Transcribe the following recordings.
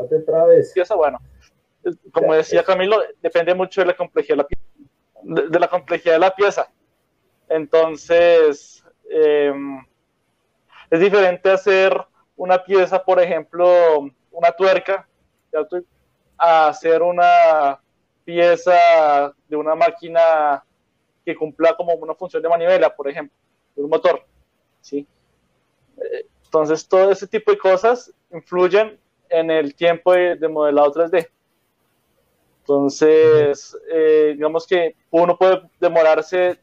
No te trabes. Pieza, bueno, como decía Camilo, depende mucho de la complejidad de la pieza. De, la complejidad de la pieza. Entonces, em, es diferente hacer una pieza, por ejemplo, una tuerca, a hacer una pieza de una máquina que cumpla como una función de manivela, por ejemplo, de un motor. ¿sí? Eh, entonces, todo ese tipo de cosas influyen en el tiempo de, modelado 3D. Entonces, eh, digamos que uno puede demorarse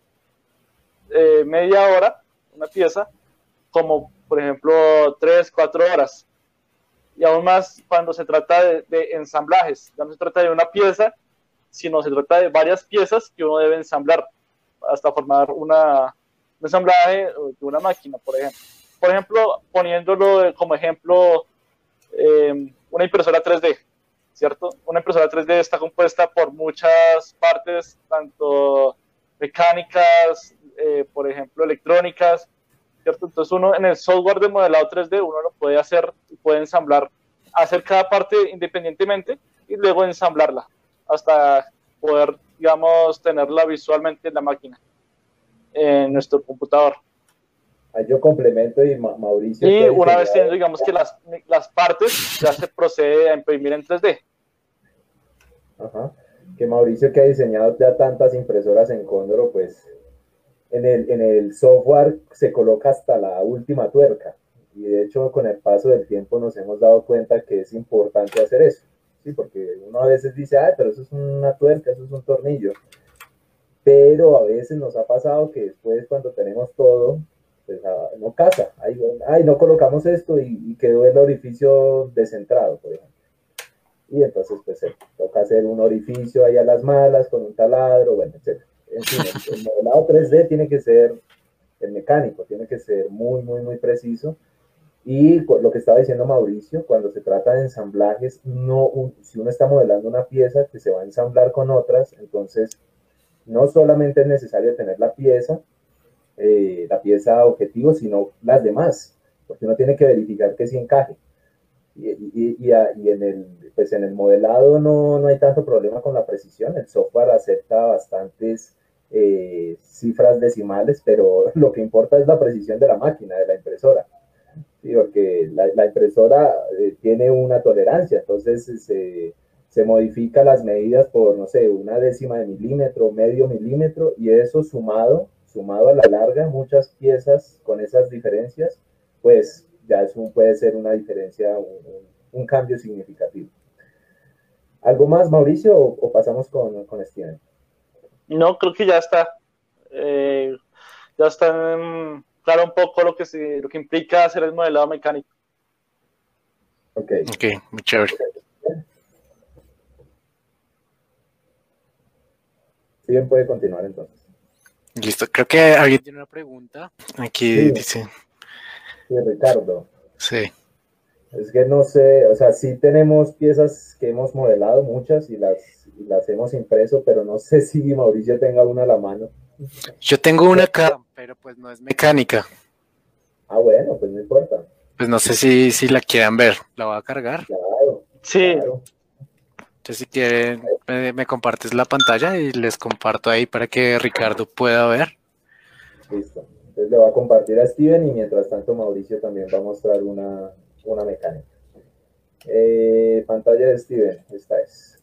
eh, media hora, una pieza, como por ejemplo 3, 4 horas. Y aún más cuando se trata de, ensamblajes. Ya no se trata de una pieza, sino se trata de varias piezas que uno debe ensamblar hasta formar una, un ensamblaje de una máquina, por ejemplo. Por ejemplo, poniéndolo como ejemplo, eh, una impresora 3D, ¿cierto? Una impresora 3D está compuesta por muchas partes, tanto mecánicas, eh, por ejemplo, electrónicas, ¿cierto? Entonces uno en el software de modelado 3D, uno lo puede hacer, puede ensamblar, hacer cada parte independientemente y luego ensamblarla hasta poder, digamos, tenerla visualmente en la máquina, en nuestro computador. Yo complemento y Mauricio. Y una vez teniendo, digamos, que las, las partes, ya se procede a imprimir en 3D. Ajá. Que Mauricio que ha diseñado ya tantas impresoras en Condoro, pues en el, en el software se coloca hasta la última tuerca. Y de hecho, con el paso del tiempo nos hemos dado cuenta que es importante hacer eso. ¿sí? Porque uno a veces dice, ay, pero eso es una tuerca, eso es un tornillo. Pero a veces nos ha pasado que después, cuando tenemos todo, pues no casa. Ay, no colocamos esto y, quedó el orificio descentrado, por ejemplo. Y entonces, pues se toca hacer un orificio ahí a las malas con un taladro, bueno, etc. En fin, el, modelado 3D tiene que ser el mecánico, tiene que ser muy, muy, muy preciso. Y lo que estaba diciendo Mauricio, cuando se trata de ensamblajes, no, si uno está modelando una pieza que se va a ensamblar con otras, entonces no solamente es necesario tener la pieza, eh, la pieza objetivo, sino las demás, porque uno tiene que verificar que sí encaje. Y, y, y, en, el, pues en el modelado no, no, hay tanto problema con la precisión, el software acepta bastantes eh, cifras decimales, pero lo que importa es la precisión de la máquina, de la impresora. porque la, la impresora eh, tiene una tolerancia, entonces se, se modifica las medidas por, no sé, una décima de milímetro, medio milímetro, y eso sumado sumado a la larga muchas piezas con esas diferencias, pues ya eso puede ser una diferencia, un, cambio significativo. ¿Algo más, Mauricio, o, pasamos con, con, Steven? No, creo que ya está. Eh, ya está claro un poco lo que, se, lo que implica hacer el modelado mecánico. Ok. Ok, muy chévere. Steven puede continuar entonces. Listo, creo que alguien tiene una pregunta. Aquí dice. Sí, Ricardo. Sí. Es que no sé, o sea, sí tenemos piezas que hemos modelado, muchas, y las, las hemos impreso, pero no sé si Mauricio tenga una a la mano. Yo tengo una acá, pero pues no es mecánica. Ah, bueno, pues no importa. Pues no sé si, si la quieran ver. ¿La voy a cargar? Claro. Sí. Entonces, si quieren, me, compartes la pantalla y les comparto ahí para que Ricardo pueda ver. Listo. Entonces le voy a compartir a Steven y mientras tanto Mauricio también va a mostrar una, mecánica. Eh, pantalla de Steven, esta es.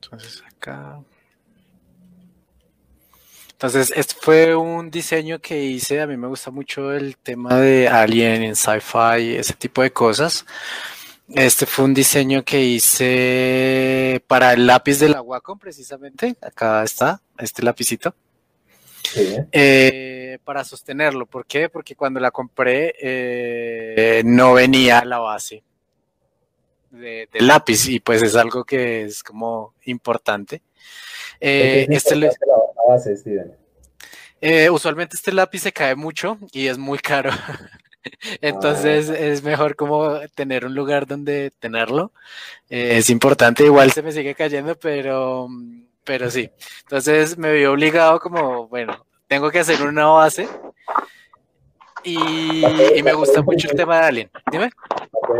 Entonces acá. Entonces, este fue un diseño que hice. A mí me gusta mucho el tema de Alien en sci-fi, ese tipo de cosas. Este fue un diseño que hice para el lápiz de la Wacom, precisamente. Acá está, este lapicito. Eh, para sostenerlo. ¿Por qué? Porque cuando la compré eh, no venía la base del lápiz y pues es algo que es como importante. Eh, este la base, eh, usualmente este lápiz se cae mucho y es muy caro. Entonces ah. es mejor como tener un lugar donde tenerlo. Eh, es importante, igual se me sigue cayendo, pero, pero sí. Entonces me vi obligado como, bueno, tengo que hacer una base y, me gusta mucho el tema de Alien. Dime.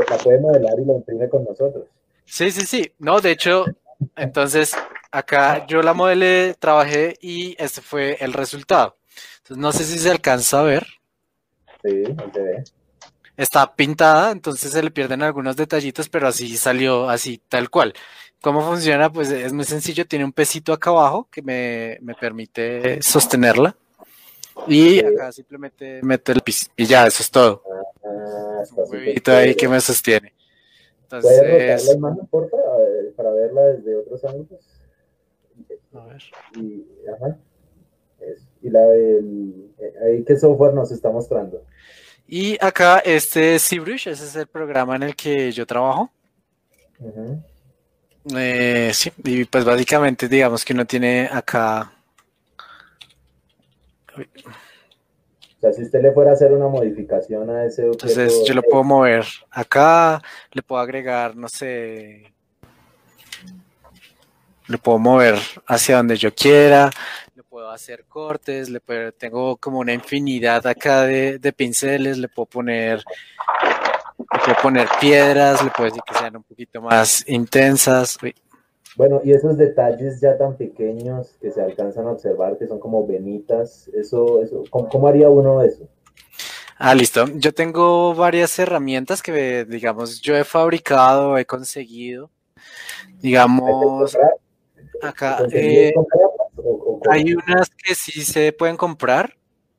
La puede, modelar y lo imprime con nosotros. Sí, sí, sí. No, de hecho, entonces acá yo la modelé, trabajé y este fue el resultado. Entonces no sé si se alcanza a ver. Sí, se ve. Está pintada, entonces se le pierden algunos detallitos, pero así salió, así tal cual. ¿Cómo funciona? Pues es muy sencillo, tiene un pesito acá abajo que me, me permite sostenerla. Y acá simplemente meto el piso y ya, eso es todo. Ah, un ahí que me sostiene. Entonces... ¿Puedes la imagen, por para verla desde otros ángulos? A ver. Y, ajá. y la del... Eh, ahí, ¿qué software nos está mostrando? Y acá este es ZBrush, ese es el programa en el que yo trabajo. Eh, sí, y pues básicamente digamos que uno tiene acá o sea, si usted le fuera a hacer una modificación a ese Entonces yo lo puedo mover acá, le puedo agregar, no sé, le puedo mover hacia donde yo quiera, le puedo hacer cortes, le puedo, tengo como una infinidad acá de, de pinceles, le puedo poner le puedo poner piedras, le puedo decir que sean un poquito más intensas. Bueno, y esos detalles ya tan pequeños que se alcanzan a observar, que son como venitas, eso, eso, ¿cómo, haría uno eso? Ah, listo. Yo tengo varias herramientas que, digamos, yo he fabricado, he conseguido. Digamos, acá eh, hay unas que sí se pueden comprar,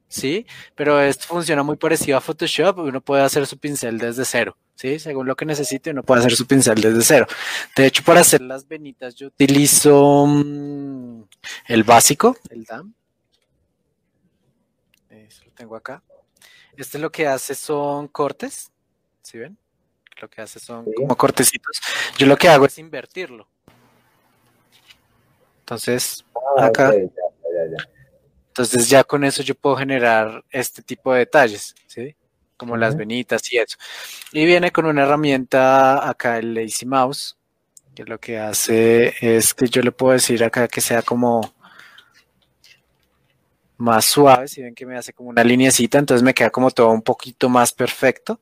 sí, pero esto funciona muy parecido a Photoshop. Uno puede hacer su pincel desde cero. ¿sí? Según lo que necesite, uno puede hacer su pincel desde cero. De hecho, para hacer las venitas yo utilizo mm, el básico, el DAM. Eso lo tengo acá. Este lo que hace son cortes, ¿sí ven? Lo que hace son como cortecitos. Yo lo que hago es invertirlo. Entonces, ah, acá. Entonces ya con eso yo puedo generar este tipo de detalles, ¿sí? como las venitas y eso. Y viene con una herramienta acá, el Lazy Mouse, que lo que hace es que yo le puedo decir acá que sea como más suave, si ven que me hace como una linecita, entonces me queda como todo un poquito más perfecto.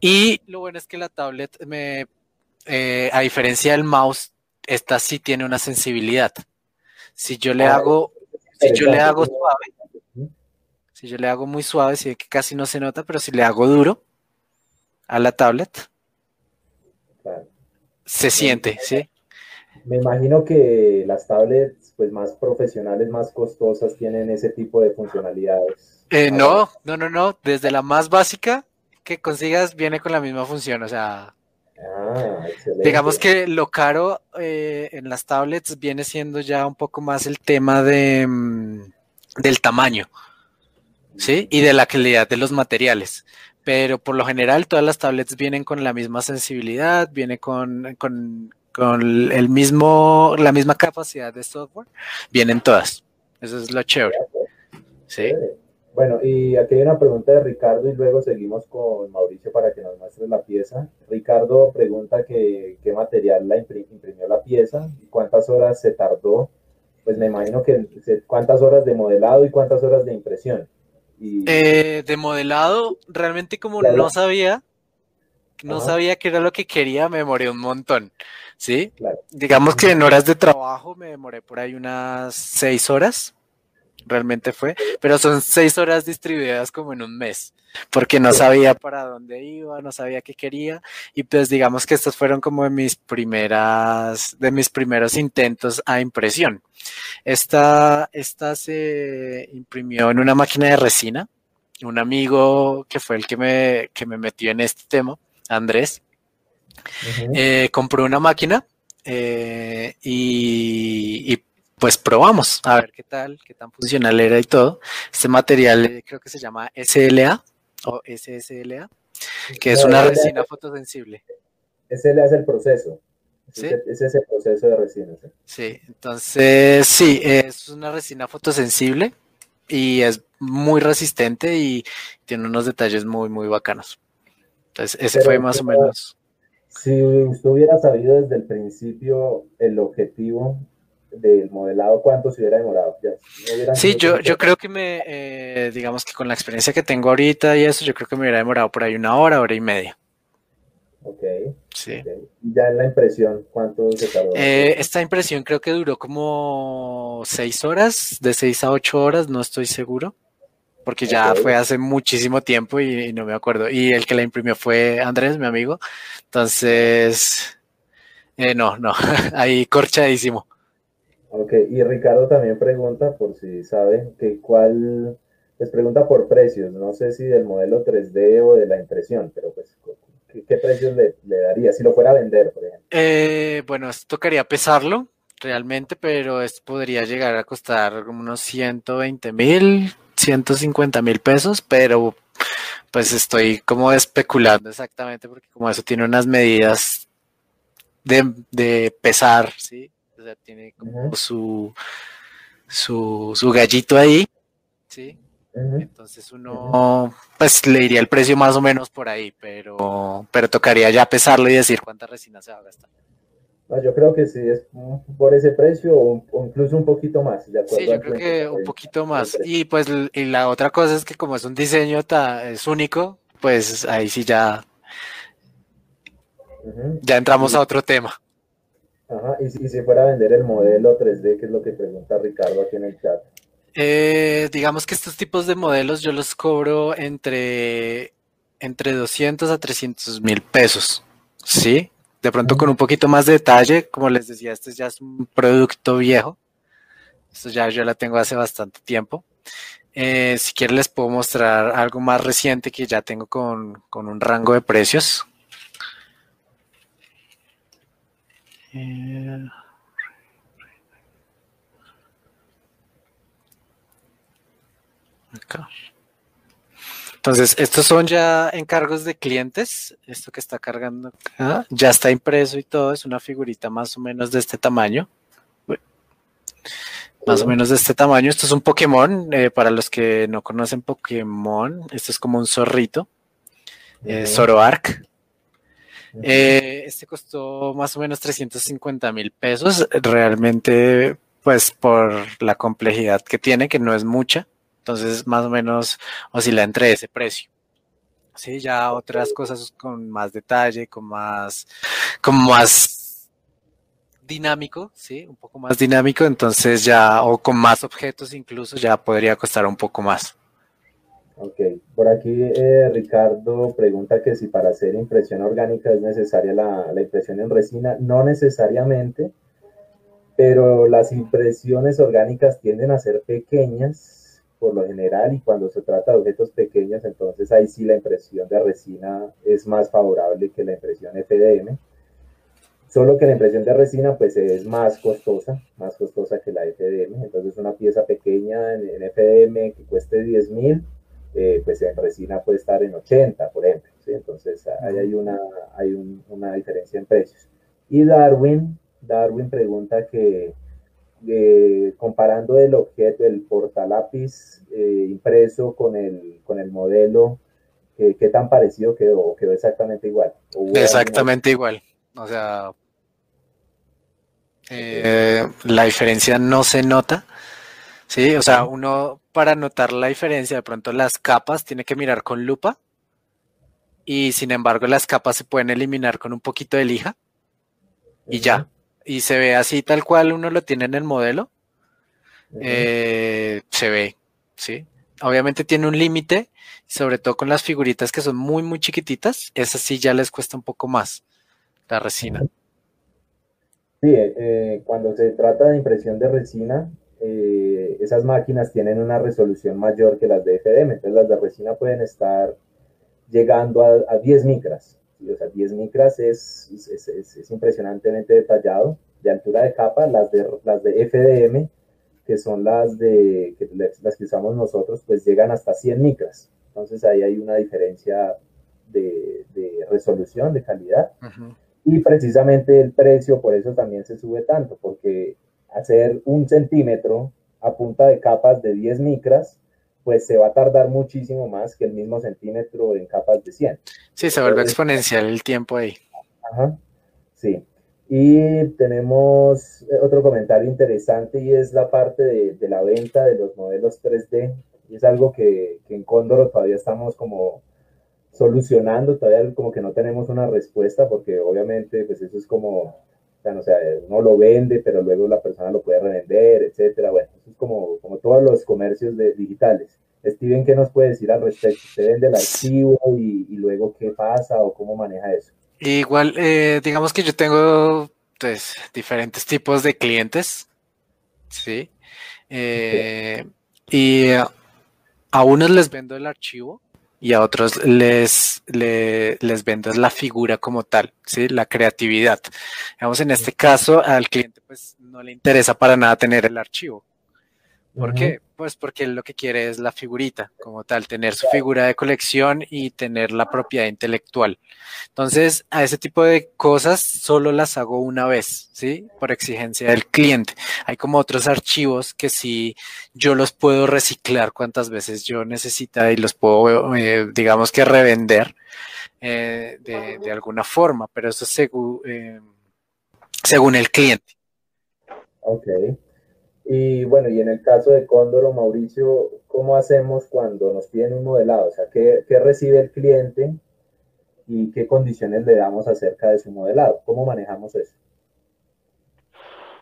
Y lo bueno es que la tablet me, eh, a diferencia del mouse, esta sí tiene una sensibilidad. Si yo le ah, hago, si yo le hago suave, si yo le hago muy suave, si que casi no se nota, pero si le hago duro a la tablet, se siente, ¿sí? Me imagino que las tablets pues más profesionales, más costosas, tienen ese tipo de funcionalidades. Eh, no, no, no, no. Desde la más básica que consigas viene con la misma función. O sea, ah, digamos que lo caro eh, en las tablets viene siendo ya un poco más el tema de, mm, del tamaño. ¿sí? Y de la calidad de los materiales. Pero por lo general todas las tablets vienen con la misma sensibilidad, viene con, con, el mismo, la misma capacidad de software, vienen todas. Eso es lo chévere. ¿Sí? Bueno, y aquí hay una pregunta de Ricardo y luego seguimos con Mauricio para que nos muestre la pieza. Ricardo pregunta que, qué material la imprimió la pieza y cuántas horas se tardó. Pues me imagino que cuántas horas de modelado y cuántas horas de impresión. Eh, de modelado, realmente como no sabía, no sabía qué era lo que quería, me demoré un montón. ¿Sí? Digamos que en horas de trabajo me demoré por ahí unas seis horas, realmente fue, pero son seis horas distribuidas como en un mes, porque no sabía para dónde iba, no sabía qué quería, y pues digamos que estos fueron como de mis primeras, de mis primeros intentos a impresión. Esta, esta se imprimió en una máquina de resina. Un amigo que fue el que me, que me metió en este tema, Andrés, eh, compró una máquina eh, y, pues probamos a ver qué tal, qué tan funcional era y todo. Este material eh, creo que se llama SLA o SSLA, que es una resina fotosensible. SLA es el proceso. ¿Sí? Es ese proceso de resina. ¿sí? entonces sí, es una resina fotosensible y es muy resistente y tiene unos detalles muy, muy bacanos. Entonces, ese fue más o menos. Si usted hubiera sabido desde el principio el objetivo, del modelado, ¿cuánto se hubiera demorado? sí, yo, yo creo que me, eh, digamos que con la experiencia que tengo ahorita y eso, yo creo que me hubiera demorado por ahí una hora, hora y media. Ok. Sí. ¿Y ya en la impresión, cuánto se tardó? Eh, esta impresión creo que duró como seis horas, de seis a ocho horas, no estoy seguro, porque ya fue hace muchísimo tiempo y, no me acuerdo. Y el que la imprimió fue Andrés, mi amigo. Entonces, eh, no, no, ahí corchadísimo. Ok, y Ricardo también pregunta, por si saben, que cuál, les pregunta por precios, no sé si del modelo 3D o de la impresión, pero pues ¿qué, precios le, daría si lo fuera a vender, por ejemplo? Eh, bueno, esto tocaría pesarlo realmente, pero esto podría llegar a costar unos 120 mil, 150 mil pesos, pero pues estoy como especulando exactamente porque como eso tiene unas medidas de, pesar, ¿sí? O sea, tiene como su, su, su gallito ahí, ¿sí? Entonces uno, pues le iría el precio más o menos por ahí, pero, pero tocaría ya pesarlo y decir cuánta resina se va a gastar. yo creo que sí, es por ese precio o, incluso un poquito más. sí, yo creo que un poquito más. Y pues y la otra cosa es que como es un diseño es único, pues ahí sí ya, ya entramos a otro tema. Ajá, y si, fuera a vender el modelo 3D, que es lo que pregunta Ricardo aquí en el chat. Eh, digamos que estos tipos de modelos yo los cobro entre, entre 200 a 300 mil pesos, ¿sí? De pronto con un poquito más de detalle, como les decía, este ya es un producto viejo. Esto ya yo la tengo hace bastante tiempo. Eh, si quieren les puedo mostrar algo más reciente que ya tengo con, con un rango de precios. Eh, Entonces, estos son ya encargos de clientes. Esto que está cargando acá ya está impreso y todo. Es una figurita más o menos de este tamaño. Más o menos de este tamaño. Esto es un Pokémon. Eh, para los que no conocen Pokémon, esto es como un zorrito. Eh, Zoroark. Eh, este costó más o menos 350 mil pesos. Realmente, pues por la complejidad que tiene, que no es mucha. Entonces, más o menos oscila entre ese precio. Sí, ya otras cosas con más detalle, con más, con más dinámico, sí, un poco más dinámico, entonces ya, o con más objetos incluso, ya podría costar un poco más. Ok, por aquí eh, Ricardo pregunta que si para hacer impresión orgánica es necesaria la, la impresión en resina. No necesariamente, pero las impresiones orgánicas tienden a ser pequeñas por lo general y cuando se trata de objetos pequeños, entonces ahí sí la impresión de resina es más favorable que la impresión FDM. Solo que la impresión de resina pues es más costosa, más costosa que la FDM. Entonces una pieza pequeña en, FDM que cueste 10 mil, eh, pues en resina puede estar en 80, por ejemplo. Entonces ahí hay, una, hay una diferencia en precios. Y Darwin, Darwin pregunta que eh, comparando el objeto, el portalápiz eh, impreso con el, con el modelo, ¿qué, tan parecido quedó? ¿Quedó exactamente igual? Exactamente igual. O sea, eh, la diferencia no se nota. Sí, o sea, uno para notar la diferencia, de pronto las capas tiene que mirar con lupa. Y sin embargo las capas se pueden eliminar con un poquito de lija. Y ya. Y se ve así tal cual uno lo tiene en el modelo, eh, se ve, ¿sí? Obviamente tiene un límite, sobre todo con las figuritas que son muy, muy chiquititas, esas sí ya les cuesta un poco más la resina. Sí, eh, cuando se trata de impresión de resina, eh, esas máquinas tienen una resolución mayor que las de FDM, entonces las de resina pueden estar llegando a, a 10 micras, o sea, 10 micras es, es, es, impresionantemente detallado de altura de capa, las de, las de FDM, que son las, de, que, las que usamos nosotros, pues llegan hasta 100 micras. Entonces ahí hay una diferencia de, de resolución, de calidad. Y precisamente el precio por eso también se sube tanto, porque hacer un centímetro a punta de capas de 10 micras, pues se va a tardar muchísimo más que el mismo centímetro en capas de 100. Sí, se vuelve exponencial el tiempo ahí. Ajá, sí. Y tenemos eh, otro comentario interesante y es la parte de, la venta de los modelos 3D. Y es algo que, que en Cóndor todavía estamos como solucionando, todavía como que no tenemos una respuesta porque obviamente pues eso es como o sea, uno lo vende, pero luego la persona lo puede revender, etcétera. Bueno, eso es como, como todos los comercios de, digitales. Steven, ¿qué nos puede decir al respecto? ¿Usted vende el archivo y, luego qué pasa o cómo maneja eso? Igual, eh, digamos que yo tengo pues, diferentes tipos de clientes, ¿sí? Eh, y a unos les vendo el archivo y a otros les, les, vendes la figura como tal, ¿sí? la creatividad. Digamos, en este caso, al cliente pues no le interesa para nada tener el archivo. ¿Por qué? Pues porque él lo que quiere es la figurita como tal, tener su figura de colección y tener la propiedad intelectual. Entonces, a ese tipo de cosas solo las hago una vez, ¿sí? Por exigencia del cliente. Hay como otros archivos que sí yo los puedo reciclar cuantas veces yo necesita y los puedo, eh, digamos que revender eh, de, alguna forma, pero eso según, eh, según el cliente. Ok. Y bueno, y en el caso de Cóndor o Mauricio, ¿cómo hacemos cuando nos piden un modelado? O sea, ¿qué, recibe el cliente y qué condiciones le damos acerca de su modelado? ¿Cómo manejamos eso?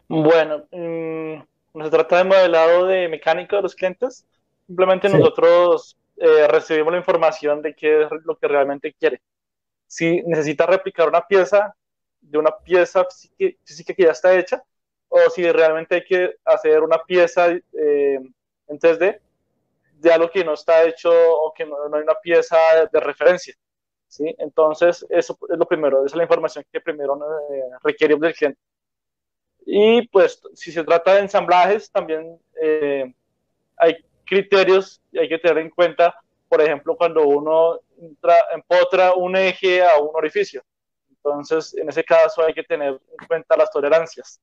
Bueno, mm, se trata de modelado de mecánico de los clientes. Simplemente nosotros eh, recibimos la información de qué es lo que realmente quiere. Si necesita replicar una pieza de una pieza física que ya está hecha, o si realmente hay que hacer una pieza eh, en 3D de algo que no está hecho o que no, hay una pieza de, referencia. ¿sí? Entonces, eso es lo primero, esa es la información que primero eh, requerimos del cliente. Y pues, si se trata de ensamblajes, también eh, hay criterios y hay que tener en cuenta, por ejemplo, cuando uno empotra un eje a un orificio. Entonces, en ese caso hay que tener en cuenta las tolerancias.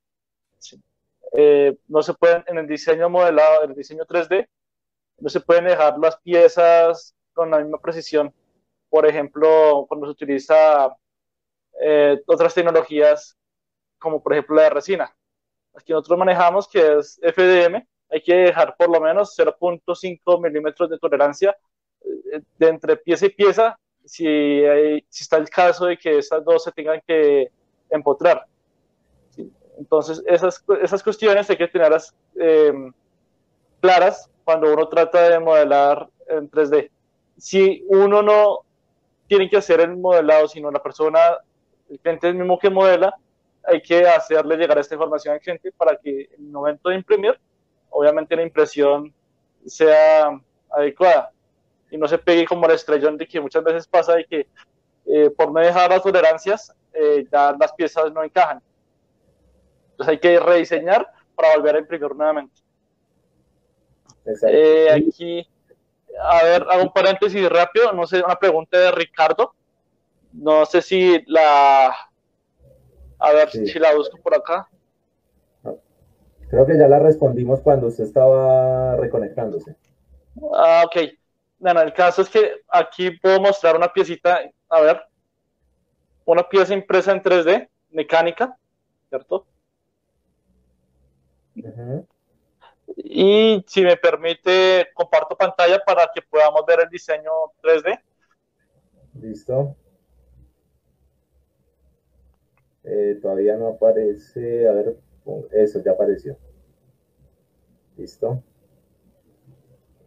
Eh, no se pueden, en el diseño modelado, en el diseño 3D, no se pueden dejar las piezas con la misma precisión. Por ejemplo, cuando se utiliza eh, otras tecnologías, como por ejemplo la de resina. Aquí nosotros manejamos que es FDM, hay que dejar por lo menos 0.5 milímetros de tolerancia eh, de entre pieza y pieza, si, si está el caso de que estas dos se tengan que empotrar. Entonces, esas, esas cuestiones hay que tenerlas eh, claras cuando uno trata de modelar en 3D. Si uno no tiene que hacer el modelado, sino la persona, el cliente el mismo que modela, hay que hacerle llegar esta información al cliente para que en el momento de imprimir, obviamente la impresión sea adecuada y no se pegue como la estrellón de que muchas veces pasa de que eh, por no dejar las tolerancias, eh, ya las piezas no encajan. Entonces hay que rediseñar para volver a imprimir nuevamente. Eh, aquí, a ver, hago un paréntesis rápido, no sé, una pregunta de Ricardo. No sé si la... A ver si la busco por acá. Creo que ya la respondimos cuando usted estaba reconectándose. Ah, ok. Bueno, el caso es que aquí puedo mostrar una piecita, a ver, una pieza impresa en 3D, mecánica, ¿cierto? Y si me permite, comparto pantalla para que podamos ver el diseño 3D. Listo. Eh, todavía no aparece. A ver, eso ya apareció. Listo.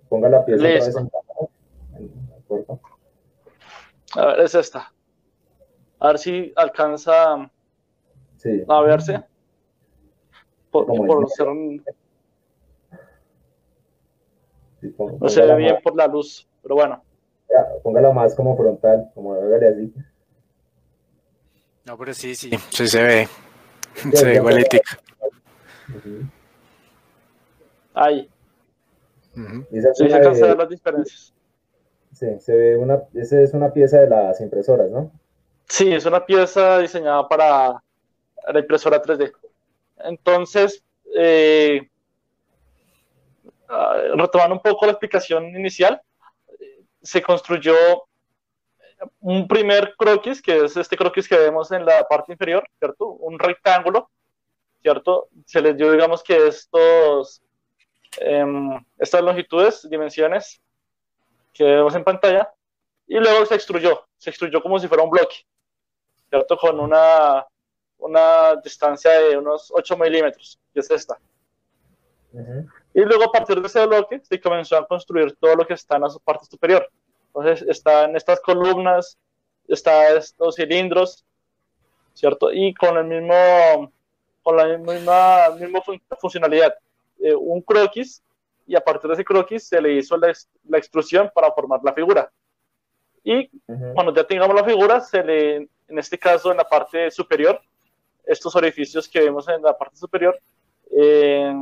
Ponga la pieza Listo. A ver, es esta. A ver si alcanza a verse por, ser un... no se ve bien por la luz, pero bueno. Ya, póngala más como frontal, como hágale así. No, pero sí, sí, sí se ve. se ve igualito. Ahí. Sí, se alcanza a ver las diferencias. Sí, se ve una, esa es una pieza de las impresoras, ¿no? Sí, es una pieza diseñada para la impresora 3D. Entonces, eh, ah, retomando un poco la explicación inicial, se construyó un primer croquis, que es este croquis que vemos en la parte inferior, ¿cierto? Un rectángulo, ¿cierto? Se les dio, digamos que estos, em, estas longitudes, dimensiones que vemos en pantalla, y luego se extruyó, se extruyó como si fuera un bloque, ¿cierto? Con una, una distancia de unos 8 milímetros, que es esta. Y luego a partir de ese bloque se comenzó a construir todo lo que está en la parte superior. Entonces están estas columnas, están estos cilindros, ¿cierto? Y con el mismo, con la misma, misma funcionalidad. Eh, un croquis y a partir de ese croquis se le hizo la, la extrusión para formar la figura. Y cuando ya tengamos la figura, se le, en este caso en la parte superior, estos orificios que vemos en la parte superior, eh,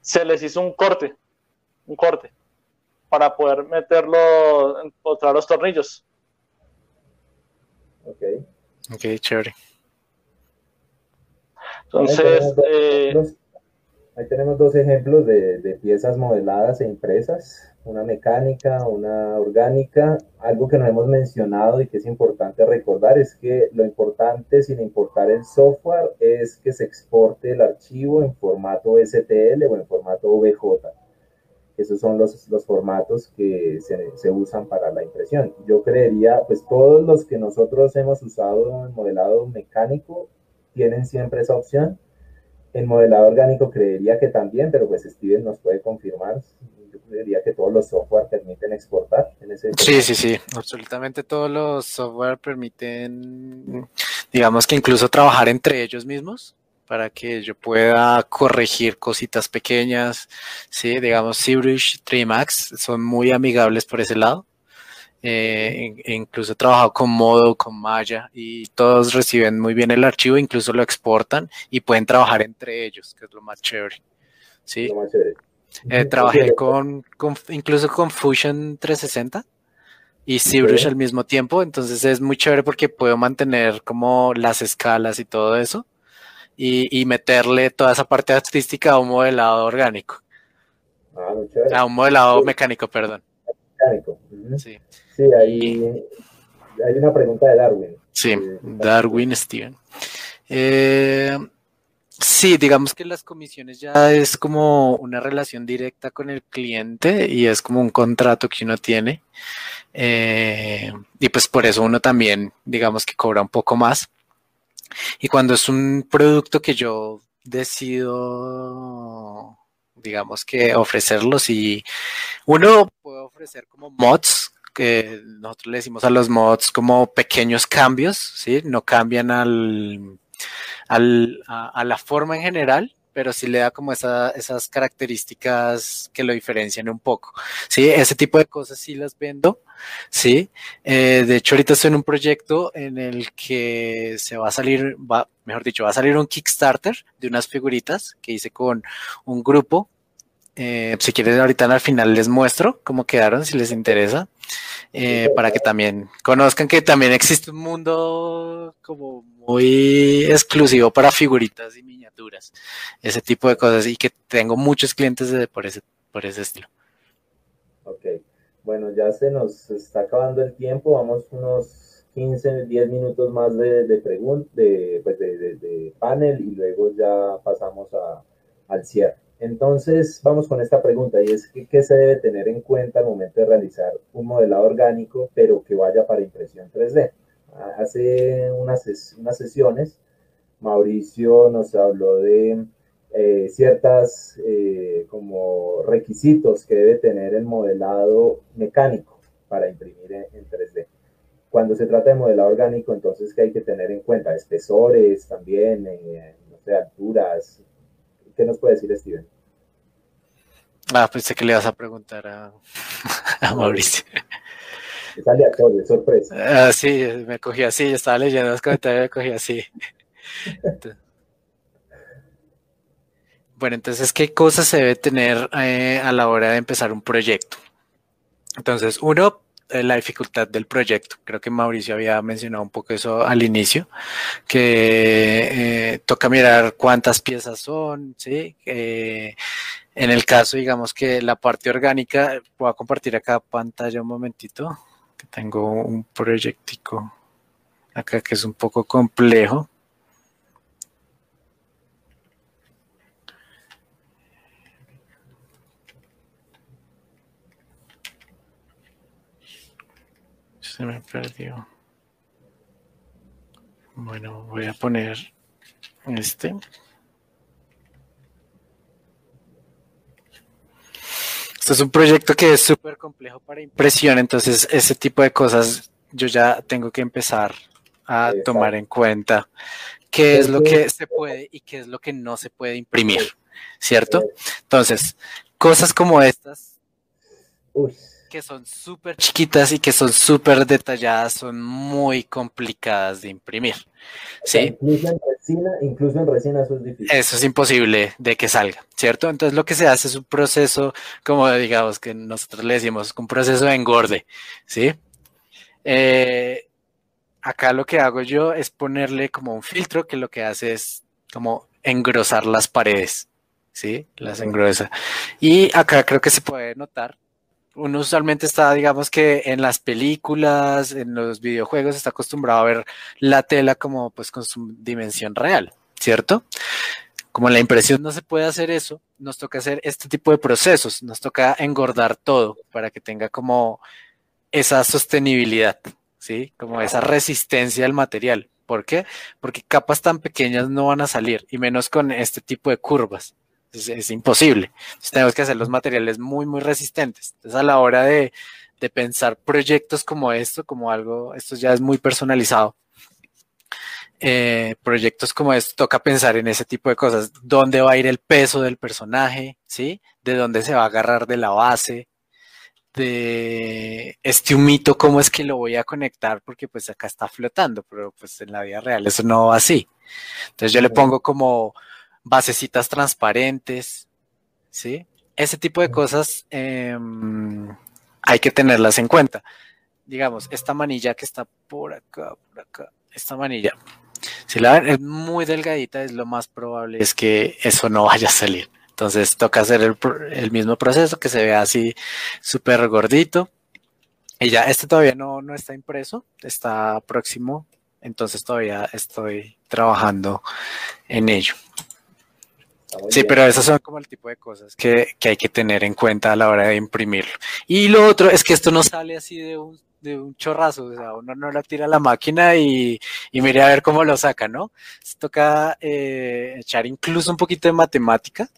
se les hizo un corte, un corte para poder meterlo, encontrar los tornillos. Ok. Ok, chévere. Entonces, ahí tenemos, dos, eh, ejemplos de, de, piezas modeladas e impresas, una mecánica, una orgánica. Algo que no hemos mencionado y que es importante recordar es que lo importante, sin importar el software, es que se exporte el archivo en formato STL o en formato VJ esos son los, los formatos que se, se, usan para la impresión. Yo creería, pues todos los que nosotros hemos usado en modelado mecánico tienen siempre esa opción. En modelado orgánico creería que también, pero pues Steven nos puede confirmar. Yo creería que todos los software permiten exportar en ese. Sí, sí, sí, absolutamente todos los software permiten, digamos que incluso trabajar entre ellos mismos para que yo pueda corregir cositas pequeñas, sí, digamos ZBrush, Trimax son muy amigables por ese lado. Eh, incluso he trabajado con Modo, con Maya y todos reciben muy bien el archivo, incluso lo exportan y pueden trabajar entre ellos, que es lo más chévere. Sí. Eh, trabajé con, con, incluso con Fusion 360 y ZBrush al mismo tiempo, entonces es muy chévere porque puedo mantener como las escalas y todo eso y, meterle toda esa parte artística a un modelado orgánico. Ah, a un modelado mecánico, perdón. Mecánico. Sí, sí ahí hay una pregunta de Darwin. Sí, Darwin Steven. Eh, sí, digamos que las comisiones ya es como una relación directa con el cliente y es como un contrato que uno tiene. Eh, y pues por eso uno también, digamos que cobra un poco más. Y cuando es un producto que yo decido, digamos que ofrecerlos y uno puede ofrecer como mods, que nosotros le decimos a los mods como pequeños cambios, ¿sí? No cambian al, al a, la forma en general, pero sí le da como esas características que lo diferencian un poco. Sí, ese tipo de cosas sí las vendo. Sí, eh, de hecho ahorita estoy en un proyecto en el que se va a salir, va, mejor dicho, va a salir un Kickstarter de unas figuritas que hice con un grupo. Eh, si quieren ahorita al final les muestro cómo quedaron, si les interesa, eh, para que también conozcan que también existe un mundo como muy exclusivo para figuritas y miniaturas, ese tipo de cosas, y que tengo muchos clientes de, por, ese, por ese estilo. Ok, bueno, ya se nos está acabando el tiempo, vamos unos 15, 10 minutos más de, de preguntas, de, pues de, de, panel y luego ya pasamos a, al cierre. Entonces, vamos con esta pregunta y es ¿qué se debe tener en cuenta al momento de realizar un modelado orgánico, pero que vaya para impresión 3D? Hace unas, unas sesiones, Mauricio nos habló de eh, ciertas eh, como requisitos que debe tener el modelado mecánico para imprimir en, 3D. Cuando se trata de modelado orgánico, entonces, ¿qué hay que tener en cuenta? Espesores también, eh, no sé, alturas. ¿Qué nos puede decir Steven? Ah, pensé que le vas a preguntar a, a Mauricio. Es aleatorio, sorpresa. Ah, sí, me cogí así, estaba leyendo los comentarios, me cogí así. Bueno, entonces, ¿qué cosas se debe tener eh, a la hora de empezar un proyecto? Entonces, uno, eh, la dificultad del proyecto. Creo que Mauricio había mencionado un poco eso al inicio, que eh, toca mirar cuántas piezas son, ¿sí? en el caso, digamos que la parte orgánica, voy a compartir acá pantalla un momentito. Tengo un proyectico acá que es un poco complejo. Se me perdió. Bueno, voy a poner este. Esto es un proyecto que es súper complejo para impresión, entonces ese tipo de cosas yo ya tengo que empezar a tomar en cuenta qué es lo que se puede y qué es lo que no se puede imprimir, ¿cierto? Entonces, cosas como estas, que son súper chiquitas y que son súper detalladas, son muy complicadas de imprimir, ¿sí? incluso en resina eso es difícil. Eso es imposible de que salga, ¿cierto? Entonces lo que se hace es un proceso, como digamos que nosotros le decimos, un proceso de engorde, ¿sí? Eh, acá lo que hago yo es ponerle como un filtro que lo que hace es como engrosar las paredes, ¿sí? Las engrosa. Y acá creo que se puede notar uno usualmente está, digamos que en las películas, en los videojuegos, está acostumbrado a ver la tela como pues con su dimensión real, ¿cierto? Como la impresión no se puede hacer eso, nos toca hacer este tipo de procesos, nos toca engordar todo para que tenga como esa sostenibilidad, ¿sí? Como esa resistencia al material. ¿Por qué? Porque capas tan pequeñas no van a salir, y menos con este tipo de curvas es, imposible. tenemos que hacer los materiales muy, muy resistentes. Entonces, a la hora de, pensar proyectos como esto, como algo, esto ya es muy personalizado. Eh, proyectos como esto toca pensar en ese tipo de cosas. ¿Dónde va a ir el peso del personaje? ¿Sí? ¿De dónde se va a agarrar de la base? de este humito, cómo es que lo voy a conectar, porque pues acá está flotando, pero pues en la vida real eso no va así. Entonces yo le pongo como basecitas transparentes, ¿sí? Ese tipo de cosas em, hay que tenerlas en cuenta. Digamos, esta manilla que está por acá, por acá, esta manilla, si la ven, es muy delgadita, es lo más probable es que eso no vaya a salir. Entonces toca hacer el, el mismo proceso que se vea así súper gordito. Y ya, este todavía no, no está impreso, está próximo, entonces todavía estoy trabajando en ello. Sí, pero esas son como el tipo de cosas que, hay que tener en cuenta a la hora de imprimirlo. Y lo otro es que esto no sale así de un, de un chorrazo, o sea, uno no la tira a la máquina y, y mire a ver cómo lo saca, ¿no? Se toca eh, echar incluso un poquito de matemática,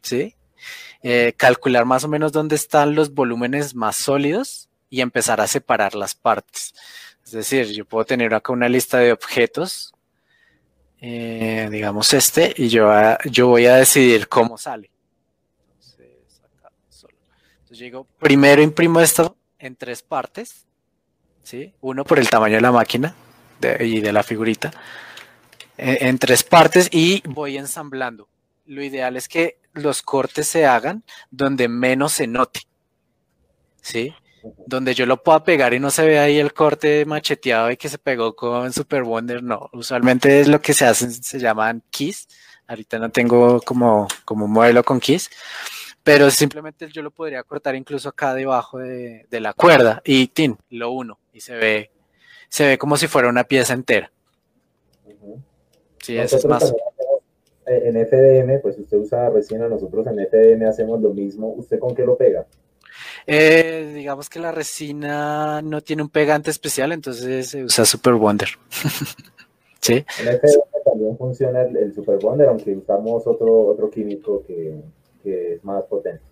¿sí? Eh, calcular más o menos dónde están los volúmenes más sólidos y empezar a separar las partes. Es decir, yo puedo tener acá una lista de objetos eh, digamos este, y yo, yo voy a decidir cómo sale. Entonces, digo, primero imprimo esto en tres partes, ¿sí? Uno por el tamaño de la máquina y de la figurita, eh, en tres partes y voy ensamblando. Lo ideal es que los cortes se hagan donde menos se note, ¿sí? Donde yo lo pueda pegar y no se ve ahí el corte macheteado y que se pegó con Super Wonder, no. Usualmente es lo que se hacen, se llaman keys. Ahorita no tengo como, como un modelo con keys, pero simplemente yo lo podría cortar incluso acá debajo de, la cuerda y tin, lo uno y se ve, se ve como si fuera una pieza entera. Sí, eso es más. En FDM, pues usted usa resina, nosotros en FDM hacemos lo mismo. ¿Usted con qué lo pega? Eh, digamos que la resina no tiene un pegante especial, entonces se usa Super Wonder. sí. En este también funciona el, Super Wonder, aunque usamos otro, otro químico que, es más potente.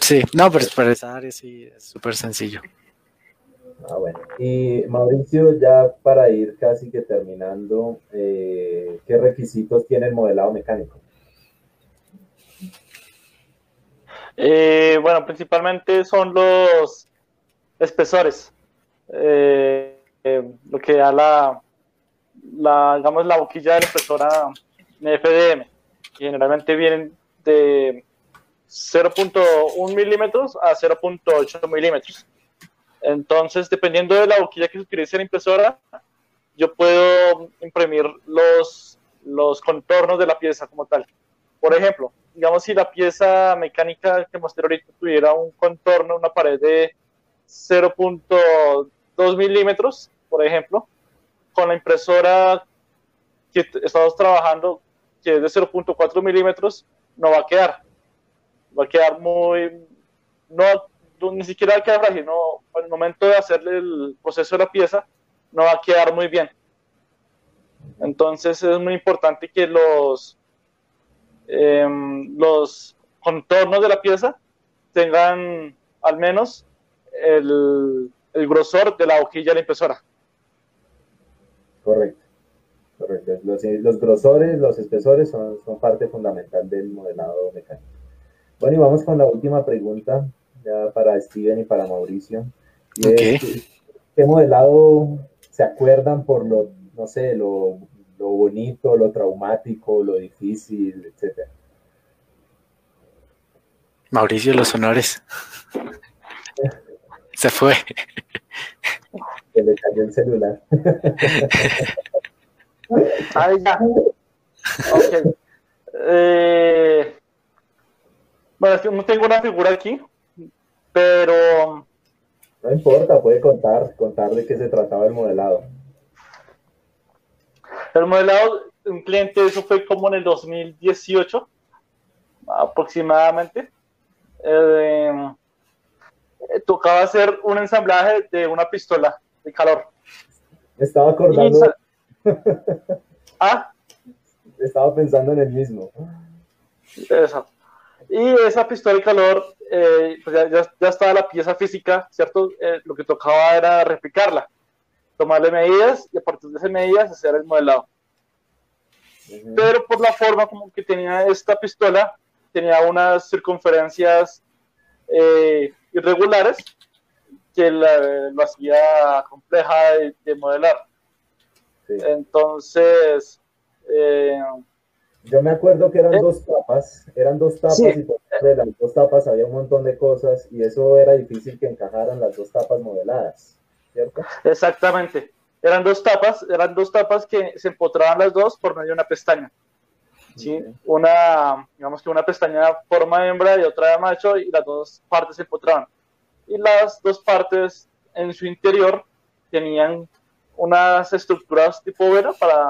Sí, no, pero para esa área sí es súper sencillo. Ah, bueno. Y Mauricio, ya para ir casi que terminando, eh, ¿qué requisitos tiene el modelado mecánico? Eh, bueno, principalmente son los espesores. Eh, eh, lo que da la, digamos, la boquilla de la espesora FDM. generalmente vienen de 0.1 milímetros a 0.8 milímetros. Entonces, dependiendo de la boquilla que se utilice en la impresora, yo puedo imprimir los, los contornos de la pieza como tal. Por ejemplo, digamos, si la pieza mecánica que mostré ahorita tuviera un contorno, una pared de 0.2 milímetros, por ejemplo, con la impresora que estamos trabajando, que es de 0.4 milímetros, no va a quedar. Va a quedar muy, no, ni siquiera va a quedar frágil, no, al momento de hacerle el proceso de la pieza, no va a quedar muy bien. Entonces es muy importante que los, em, los contornos de la pieza tengan al menos el, el grosor de la hojilla de la impresora. Correcto. Correcto. Los, los, grosores, los espesores son, son parte fundamental del modelado mecánico. Bueno, y vamos con la última pregunta, ya para Steven y para Mauricio. ¿Qué modelado se acuerdan por lo, no sé, lo, lo bonito, lo traumático, lo difícil, etcétera? Mauricio, los honores. Se fue. Se le cayó el celular. Ahí ya. Ok. Eh, bueno, es que no tengo una figura aquí, pero... No importa, puede contar, contar de qué se trataba el modelado. El modelado, un cliente, eso fue como en el 2018, aproximadamente. Eh, tocaba hacer un ensamblaje de una pistola de calor. estaba acordando. ¿Ah? Estaba pensando en el mismo. Exacto. Y esa pistola de calor, eh, pues ya, ya, estaba la pieza física, ¿cierto? Eh, lo que tocaba era replicarla, tomarle medidas y a partir de esas medidas hacer el modelado. Pero por la forma como que tenía esta pistola, tenía unas circunferencias eh, irregulares que lo hacía compleja de, modelar. Entonces, eh, yo me acuerdo que eran eh, dos tapas, eran dos tapas y por de las dos tapas había un montón de cosas y eso era difícil que encajaran las dos tapas modeladas, ¿cierto? Exactamente. Eran dos tapas, eran dos tapas que se empotraban las dos por medio de una pestaña. ¿sí? Una, digamos que una pestaña forma hembra y otra de macho y las dos partes se empotraban. Y las dos partes en su interior tenían unas estructuras tipo vena para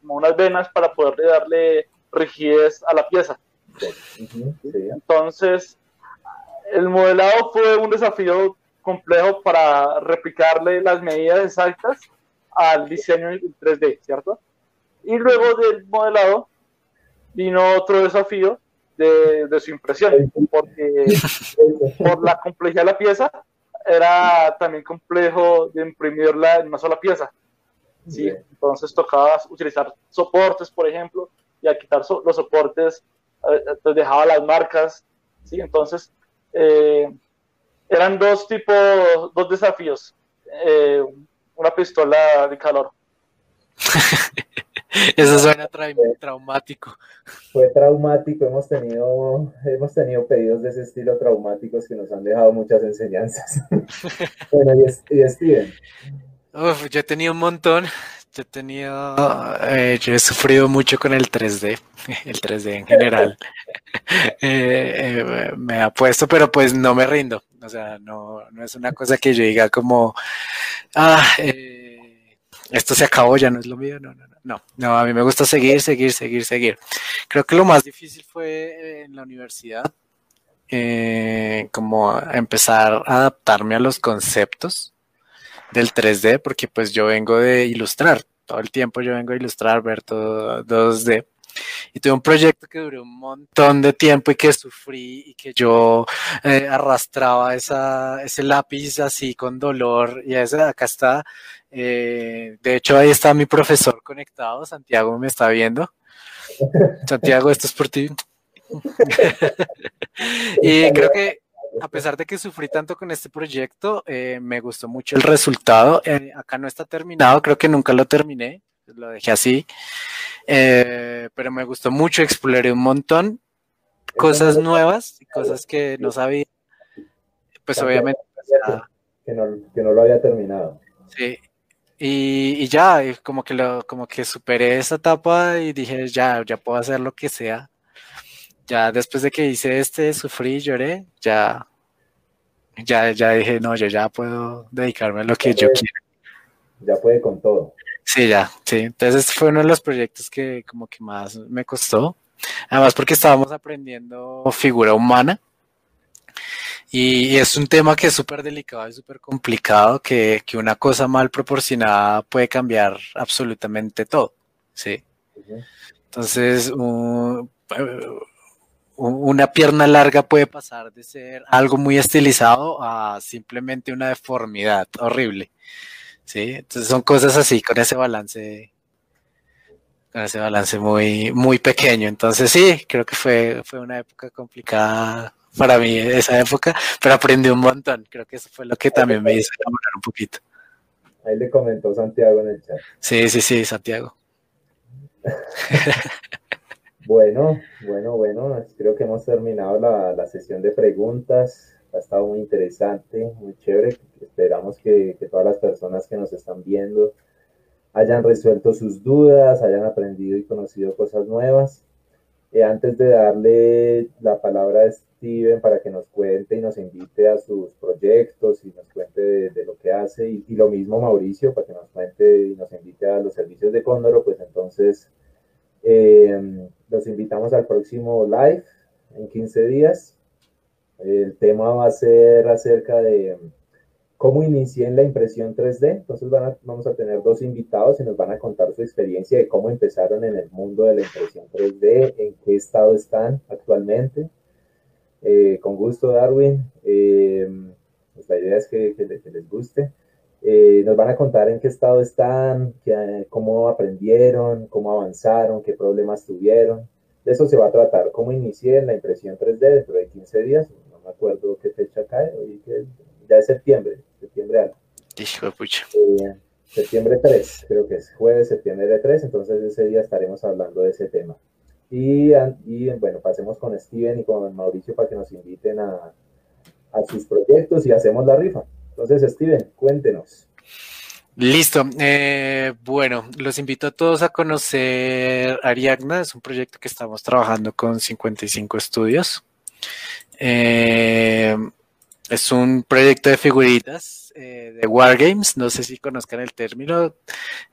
como unas venas para poder darle rigidez a la pieza. Entonces, el modelado fue un desafío complejo para replicarle las medidas exactas al diseño en 3D, ¿cierto? Y luego del modelado vino otro desafío de, de su impresión, porque por la complejidad de la pieza era también complejo de imprimirla en una sola pieza. ¿sí? Entonces tocaba utilizar soportes, por ejemplo, y al quitar los soportes, eh, te dejaba las marcas. ¿sí? Entonces, eh, eran dos tipos, dos desafíos. Eh, una pistola de calor. Eso suena traumático. Fue traumático, hemos tenido, hemos tenido pedidos de ese estilo traumáticos que nos han dejado muchas enseñanzas. bueno, y, Steven. Uf, yo he tenido un montón. Yo he tenido, eh, yo he sufrido mucho con el 3D, el 3D en general. Eh, eh, me ha puesto, pero pues no me rindo. O sea, no, no es una cosa que yo diga como, ah, esto se acabó, ya no es lo mío. No, no, no. No, no, a mí me gusta seguir, seguir, seguir, seguir. Creo que lo más difícil fue en la universidad, eh, como empezar a adaptarme a los conceptos del 3D, porque pues yo vengo de ilustrar, todo el tiempo yo vengo a ilustrar, ver todo 2D. Y tuve un proyecto que duró un montón de tiempo y que sufrí y que yo eh, arrastraba esa, ese lápiz así con dolor y ese, acá está eh, de hecho, ahí está mi profesor conectado. Santiago me está viendo. Santiago, esto es por ti. y creo que a pesar de que sufrí tanto con este proyecto, eh, me gustó mucho el resultado. Eh, acá no está terminado, creo que nunca lo terminé, lo dejé así. pero me gustó mucho, exploré un montón cosas nuevas y cosas que no sabía. Pues obviamente. Que no, que no lo había terminado. Sí, y, ya, como que lo, como que superé esa etapa y dije, ya, ya puedo hacer lo que sea. Ya después de que hice este, sufrí, lloré, ya, Ya, ya dije, no, yo ya puedo dedicarme a lo que yo quiero. Ya puede con todo. Sí, ya, sí. Entonces fue uno de los proyectos que como que más me costó. Además porque estábamos aprendiendo figura humana. Y, es un tema que es súper delicado y súper complicado, que, que, una cosa mal proporcionada puede cambiar absolutamente todo. Sí. Entonces, una pierna larga puede pasar de ser algo muy estilizado a simplemente una deformidad horrible. Sí, entonces son cosas así, con ese balance, con ese balance muy, muy pequeño. Entonces sí, creo que fue, fue una época complicada para mí esa época, pero aprendí un montón. Creo que eso fue lo que también me hizo enamorar un poquito. Ahí le comentó Santiago en el chat. Sí, sí, sí, Santiago. bueno, bueno, bueno, creo que hemos terminado la, la sesión de preguntas ha estado muy interesante, muy chévere. Esperamos que, que, todas las personas que nos están viendo hayan resuelto sus dudas, hayan aprendido y conocido cosas nuevas. Eh, antes de darle la palabra a Steven para que nos cuente y nos invite a sus proyectos y nos cuente de, lo que hace, y, y, lo mismo Mauricio para que nos cuente y nos invite a los servicios de Cóndoro, pues entonces eh, los invitamos al próximo live en 15 días el tema va a ser acerca de cómo inicié en la impresión 3D. Entonces vamos a tener dos invitados y nos van a contar su experiencia de cómo empezaron en el mundo de la impresión 3D, en qué estado están actualmente. Eh, con gusto, Darwin. Eh, pues la idea es que, les guste. Eh, nos van a contar en qué estado están, cómo aprendieron, cómo avanzaron, qué problemas tuvieron. De eso se va a tratar, cómo inicié en la impresión 3D dentro de 15 días, no me acuerdo qué fecha cae, hoy que ya es septiembre, septiembre algo. Hijo de pucha. Eh, septiembre 3, creo que es jueves, septiembre 3, entonces ese día estaremos hablando de ese tema. Y, y bueno, pasemos con Steven y con Mauricio para que nos inviten a, a sus proyectos y hacemos la rifa. Entonces, Steven, cuéntenos. Listo. Eh, bueno, los invito a todos a conocer Ariagna. Es un proyecto que estamos trabajando con 55 estudios. Eh, es un proyecto de figuritas eh, de Wargames. No sé si conozcan el término.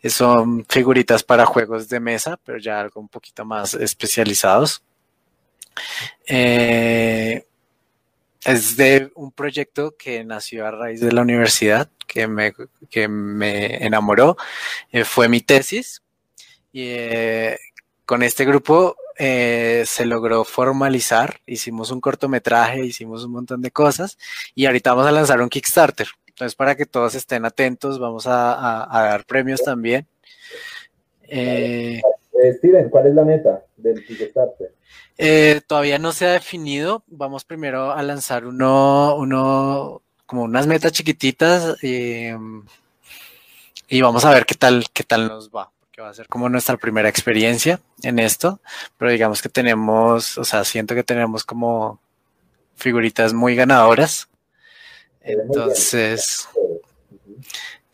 Son figuritas para juegos de mesa, pero ya algo un poquito más especializados. Es de un proyecto que nació a raíz de la universidad que me, que me enamoró eh, fue mi tesis. Y eh, con este grupo eh, se logró formalizar, hicimos un cortometraje, hicimos un montón de cosas y ahorita vamos a lanzar un Kickstarter. Entonces, para que todos estén atentos, vamos a, dar premios también. Steven, ¿cuál es la meta del Kickstarter? todavía no se ha definido. Vamos primero a lanzar uno, uno como unas metas chiquititas eh, y vamos a ver qué tal, qué tal nos va, porque va a ser como nuestra primera experiencia en esto, pero digamos que tenemos, o sea, siento que tenemos como figuritas muy ganadoras. Entonces,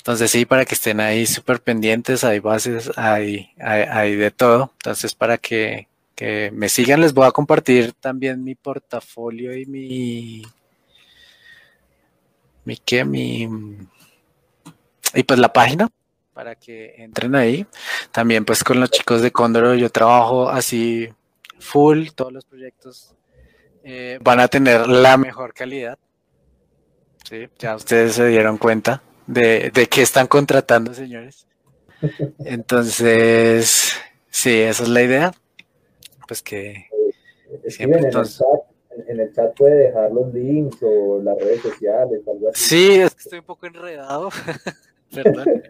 entonces sí, para que estén ahí súper pendientes, hay bases, hay, hay, de todo. Entonces, para que, que me sigan, les voy a compartir también mi portafolio y mi mi qué, mi y pues la página para que entren ahí. También pues con los chicos de Cóndoro yo trabajo así full, todos los proyectos eh, van a tener la mejor calidad. Sí, ya ustedes se dieron cuenta de, de que están contratando, señores. Entonces, sí, esa es la idea. Pues que siempre, entonces, en el chat puede dejar los links o las redes sociales, algo así. Sí, es que estoy un poco enredado. Perdón.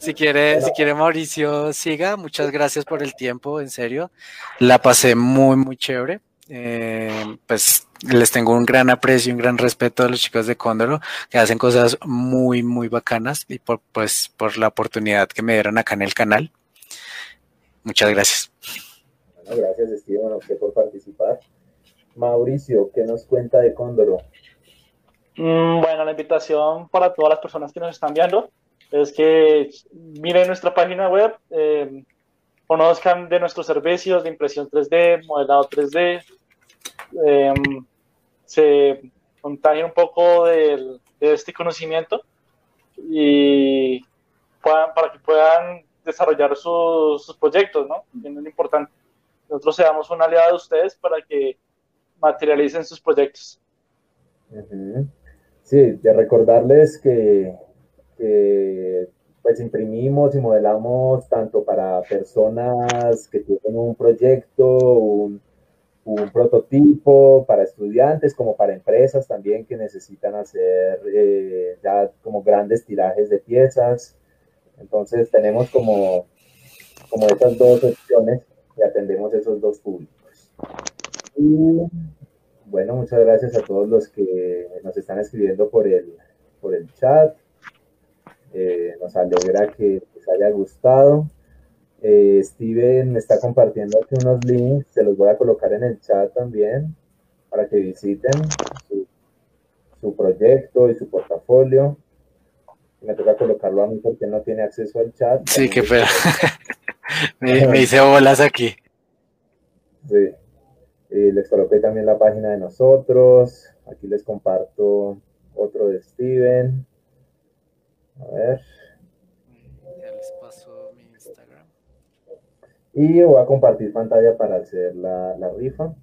si quiere, si quiere Mauricio, siga. Muchas gracias por el tiempo, en serio. La pasé muy, muy chévere. Eh, pues les tengo un gran aprecio, un gran respeto a los chicos de Cóndoro, que hacen cosas muy, muy bacanas y por, pues, por la oportunidad que me dieron acá en el canal. Muchas gracias. Bueno, gracias, Steven, a usted por participar. Mauricio, ¿qué nos cuenta de Cóndoro? Mm, bueno, la invitación para todas las personas que nos están viendo es que miren nuestra página web, eh, conozcan de nuestros servicios de impresión 3D, modelado 3D, em, se contagien un poco de este conocimiento y puedan, para que puedan desarrollar sus, proyectos, ¿no? Que es importante. Nosotros seamos un aliado de ustedes para que materialicen sus proyectos. Sí, de recordarles que, pues imprimimos y modelamos tanto para personas que tienen un proyecto, un, prototipo, para estudiantes como para empresas también que necesitan hacer eh, ya como grandes tirajes de piezas. Entonces tenemos como, como esas dos opciones y atendemos esos dos públicos. Y bueno, muchas gracias a todos los que nos están escribiendo por el, por el chat. Eh, nos alegra que les haya gustado. Eh, Steven me está compartiendo aquí unos links, se los voy a colocar en el chat también para que visiten su, su proyecto y su portafolio me toca colocarlo a mí porque no tiene acceso al chat. Sí, qué feo. me, hice bolas aquí. Sí. Les coloqué también la página de nosotros. Aquí les comparto otro de Steven. A ver. Ya les paso mi Instagram. Y voy a compartir pantalla para hacer la, la rifa.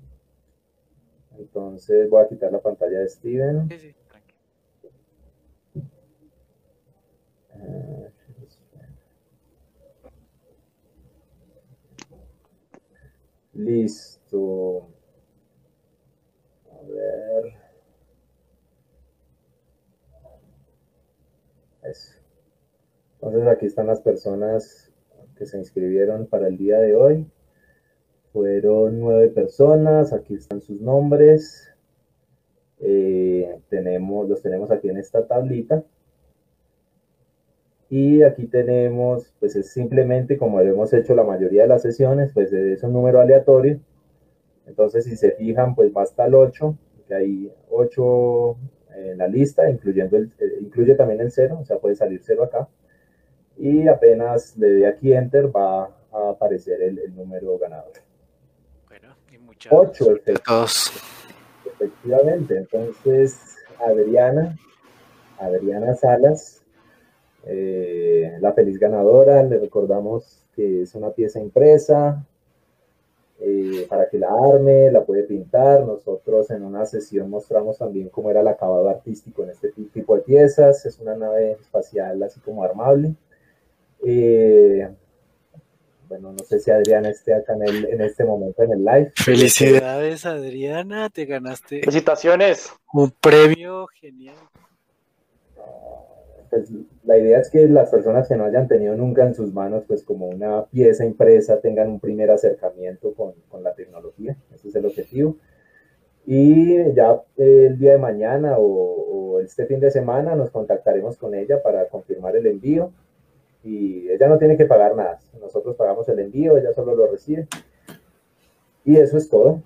Entonces voy a quitar la pantalla de Steven. Sí, sí. Listo. A ver. Eso. Entonces aquí están las personas que se inscribieron para el día de hoy. Fueron nueve personas, aquí están sus nombres. Eh, tenemos, los tenemos aquí en esta tablita. Y aquí tenemos, pues es simplemente como hemos hecho la mayoría de las sesiones, pues es un número aleatorio. Entonces, si se fijan, pues va hasta el 8, que hay 8 en la lista, incluyendo el, eh, incluye también el 0, o sea, puede salir 0 acá. Y apenas le dé aquí Enter, va a aparecer el, número ganador. Bueno, y muchas 8, Efectivamente, entonces Adriana, Adriana Salas, eh, la feliz ganadora, le recordamos que es una pieza impresa eh, para que la arme, la puede pintar. Nosotros en una sesión mostramos también cómo era el acabado artístico en este tipo de piezas. Es una nave espacial así como armable. Eh, bueno, no sé si Adriana esté acá en, en, este momento en el live. Felicidades, Adriana, te ganaste. Felicitaciones. Un premio genial pues la idea es que las personas que no hayan tenido nunca en sus manos, pues como una pieza impresa, tengan un primer acercamiento con, con la tecnología. Ese es el objetivo. Y ya el día de mañana o, o, este fin de semana nos contactaremos con ella para confirmar el envío. Y ella no tiene que pagar nada. Nosotros pagamos el envío, ella solo lo recibe. Y eso es todo.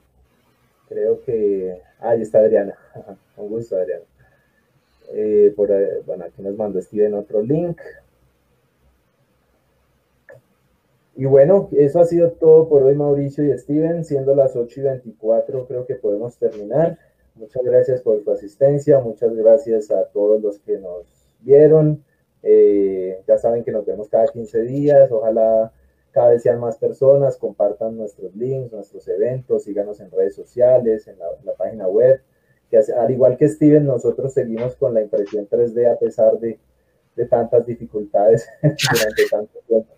Creo que... ahí está Adriana. Un gusto, Adriana. Eh, por, bueno, aquí nos mandó Steven otro link. Y bueno, eso ha sido todo por hoy, Mauricio y Steven. Siendo las 8 y 24, creo que podemos terminar. Muchas gracias por su asistencia. Muchas gracias a todos los que nos vieron. Eh, ya saben que nos vemos cada 15 días. Ojalá cada vez sean más personas. Compartan nuestros links, nuestros eventos. Síganos en redes sociales, en la página web al igual que Steven, nosotros seguimos con la impresión 3D a pesar de, tantas dificultades durante tanto tiempo.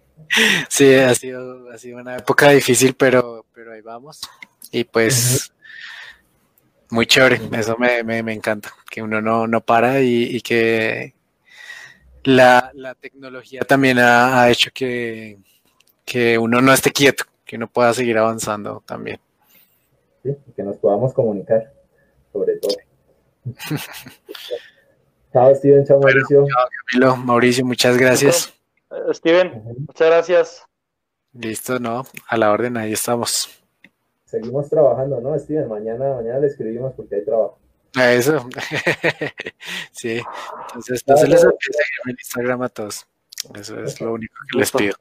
Sí, ha sido, ha sido una época difícil, pero, pero ahí vamos. Y pues, muy chévere, eso me, encanta, que uno no, para y, que la, tecnología también ha, hecho que, que uno no esté quieto, que uno pueda seguir avanzando también. Sí, que nos podamos comunicar sobre todo. chao, Steven, chao, Mauricio. chao, Camilo, Mauricio, muchas gracias. Eh, Steven, muchas gracias. Listo, no, a la orden, ahí estamos. Seguimos trabajando, ¿no, Steven? Mañana, mañana le escribimos porque hay trabajo. A eso. sí. Entonces, no se les olvide seguirme en Instagram a todos. Eso es lo único que les pido.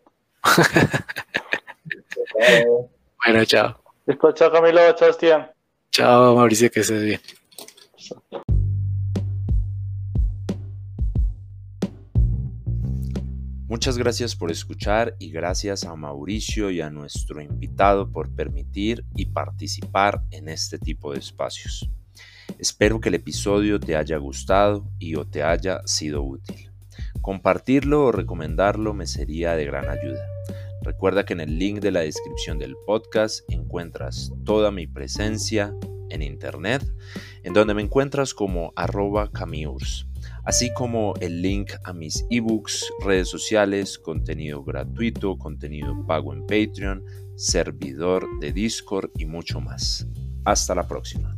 bueno, chao. Listo, chao Camilo, chao Estian. Chao Mauricio, que estés bien. Muchas gracias por escuchar y gracias a Mauricio y a nuestro invitado por permitir y participar en este tipo de espacios. Espero que el episodio te haya gustado y o te haya sido útil. Compartirlo o recomendarlo me sería de gran ayuda. Recuerda que en el link de la descripción del podcast encuentras toda mi presencia en internet, en donde me encuentras como arroba camiurs así como el link a mis ebooks, redes sociales, contenido gratuito, contenido pago en Patreon, servidor de Discord y mucho más. Hasta la próxima.